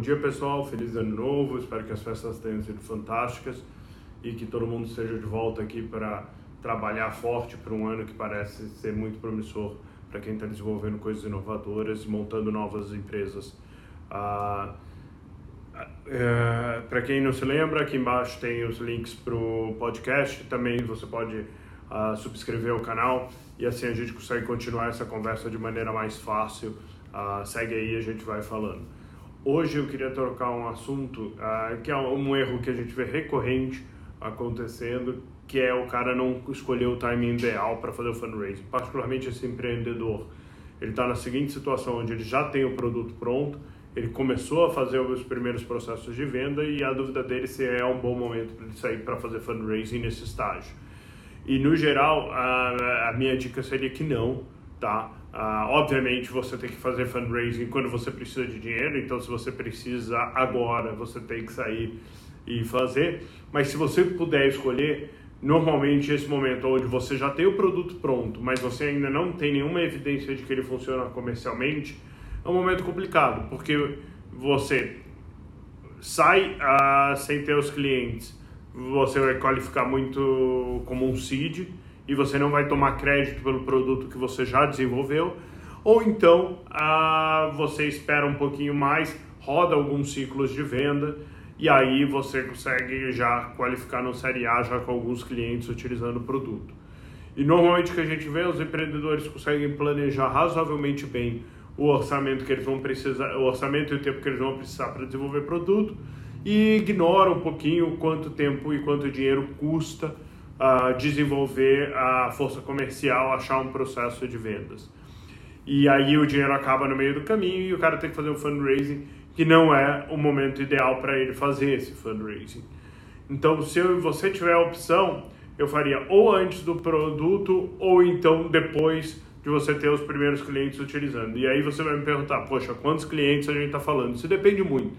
dia pessoal, feliz ano novo, espero que as festas tenham sido fantásticas e que todo mundo esteja de volta aqui para trabalhar forte para um ano que parece ser muito promissor para quem está desenvolvendo coisas inovadoras, montando novas empresas. Ah, é, para quem não se lembra, aqui embaixo tem os links para o podcast, também você pode ah, subscrever o canal e assim a gente consegue continuar essa conversa de maneira mais fácil. Ah, segue aí, a gente vai falando. Hoje eu queria trocar um assunto uh, que é um erro que a gente vê recorrente acontecendo, que é o cara não escolher o timing ideal para fazer o fundraising. Particularmente esse empreendedor, ele está na seguinte situação onde ele já tem o produto pronto, ele começou a fazer os primeiros processos de venda e a dúvida dele se é um bom momento para ele sair para fazer fundraising nesse estágio. E no geral, a, a minha dica seria que não, tá? Uh, obviamente você tem que fazer fundraising quando você precisa de dinheiro, então se você precisa agora, você tem que sair e fazer. Mas se você puder escolher, normalmente esse momento onde você já tem o produto pronto, mas você ainda não tem nenhuma evidência de que ele funciona comercialmente, é um momento complicado, porque você sai uh, sem ter os clientes, você vai qualificar muito como um seed e você não vai tomar crédito pelo produto que você já desenvolveu, ou então ah, você espera um pouquinho mais, roda alguns ciclos de venda e aí você consegue já qualificar no Série A já com alguns clientes utilizando o produto. E normalmente o que a gente vê, os empreendedores conseguem planejar razoavelmente bem o orçamento que eles vão precisar, o orçamento e o tempo que eles vão precisar para desenvolver produto e ignora um pouquinho quanto tempo e quanto dinheiro custa uh, desenvolver a força comercial, achar um processo de vendas. E aí o dinheiro acaba no meio do caminho e o cara tem que fazer um fundraising que não é o momento ideal para ele fazer esse fundraising. Então, se você tiver a opção, eu faria ou antes do produto ou então depois de você ter os primeiros clientes utilizando. E aí você vai me perguntar, poxa, quantos clientes a gente está falando? Isso depende muito.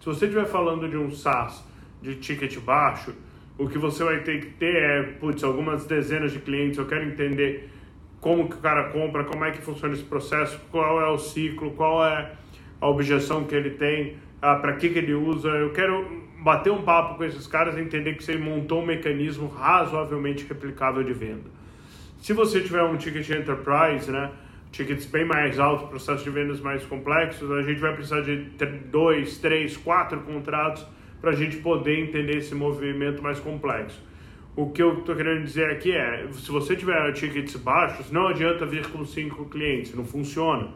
Se você estiver falando de um SaaS de ticket baixo, o que você vai ter que ter é, putz, algumas dezenas de clientes, eu quero entender como que o cara compra, como é que funciona esse processo, qual é o ciclo, qual é a objeção que ele tem, ah, para que, que ele usa. Eu quero bater um papo com esses caras e entender que você montou um mecanismo razoavelmente replicável de venda. Se você tiver um ticket enterprise, né, tickets bem mais altos, processos de vendas mais complexos, a gente vai precisar de dois, três, quatro contratos para a gente poder entender esse movimento mais complexo. O que eu estou querendo dizer aqui é, se você tiver tickets baixos, não adianta vir com cinco clientes, não funciona.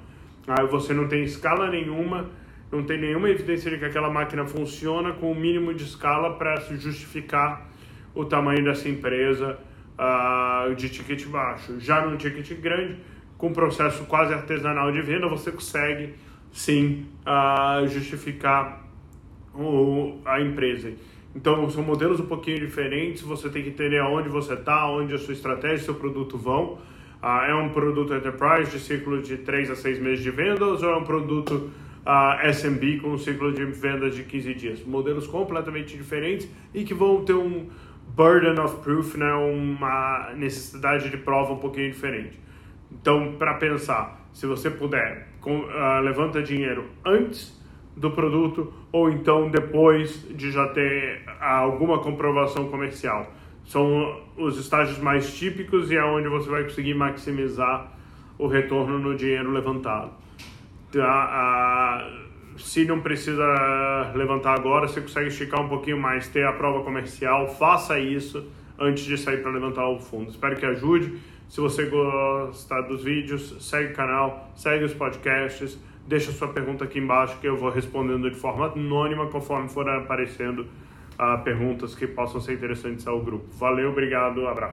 Aí você não tem escala nenhuma, não tem nenhuma evidência de que aquela máquina funciona com o mínimo de escala para justificar o tamanho dessa empresa uh, de ticket baixo. Já no ticket grande, com processo quase artesanal de venda, você consegue sim uh, justificar a empresa. Então, são modelos um pouquinho diferentes, você tem que entender aonde você está, onde a sua estratégia e seu produto vão. Ah, é um produto enterprise de ciclo de 3 a 6 meses de vendas ou é um produto ah, SMB com um ciclo de vendas de 15 dias? Modelos completamente diferentes e que vão ter um burden of proof, né, uma necessidade de prova um pouquinho diferente. Então, para pensar, se você puder, com, uh, levanta dinheiro antes do produto ou então depois de já ter alguma comprovação comercial. São os estágios mais típicos e é onde você vai conseguir maximizar o retorno no dinheiro levantado. Tá? se não precisa levantar agora, você consegue esticar um pouquinho mais, ter a prova comercial, faça isso antes de sair para levantar o fundo. Espero que ajude. Se você gostar dos vídeos, segue o canal, segue os podcasts deixa sua pergunta aqui embaixo que eu vou respondendo de forma anônima conforme for aparecendo uh, perguntas que possam ser interessantes ao grupo. Valeu, obrigado, abraço.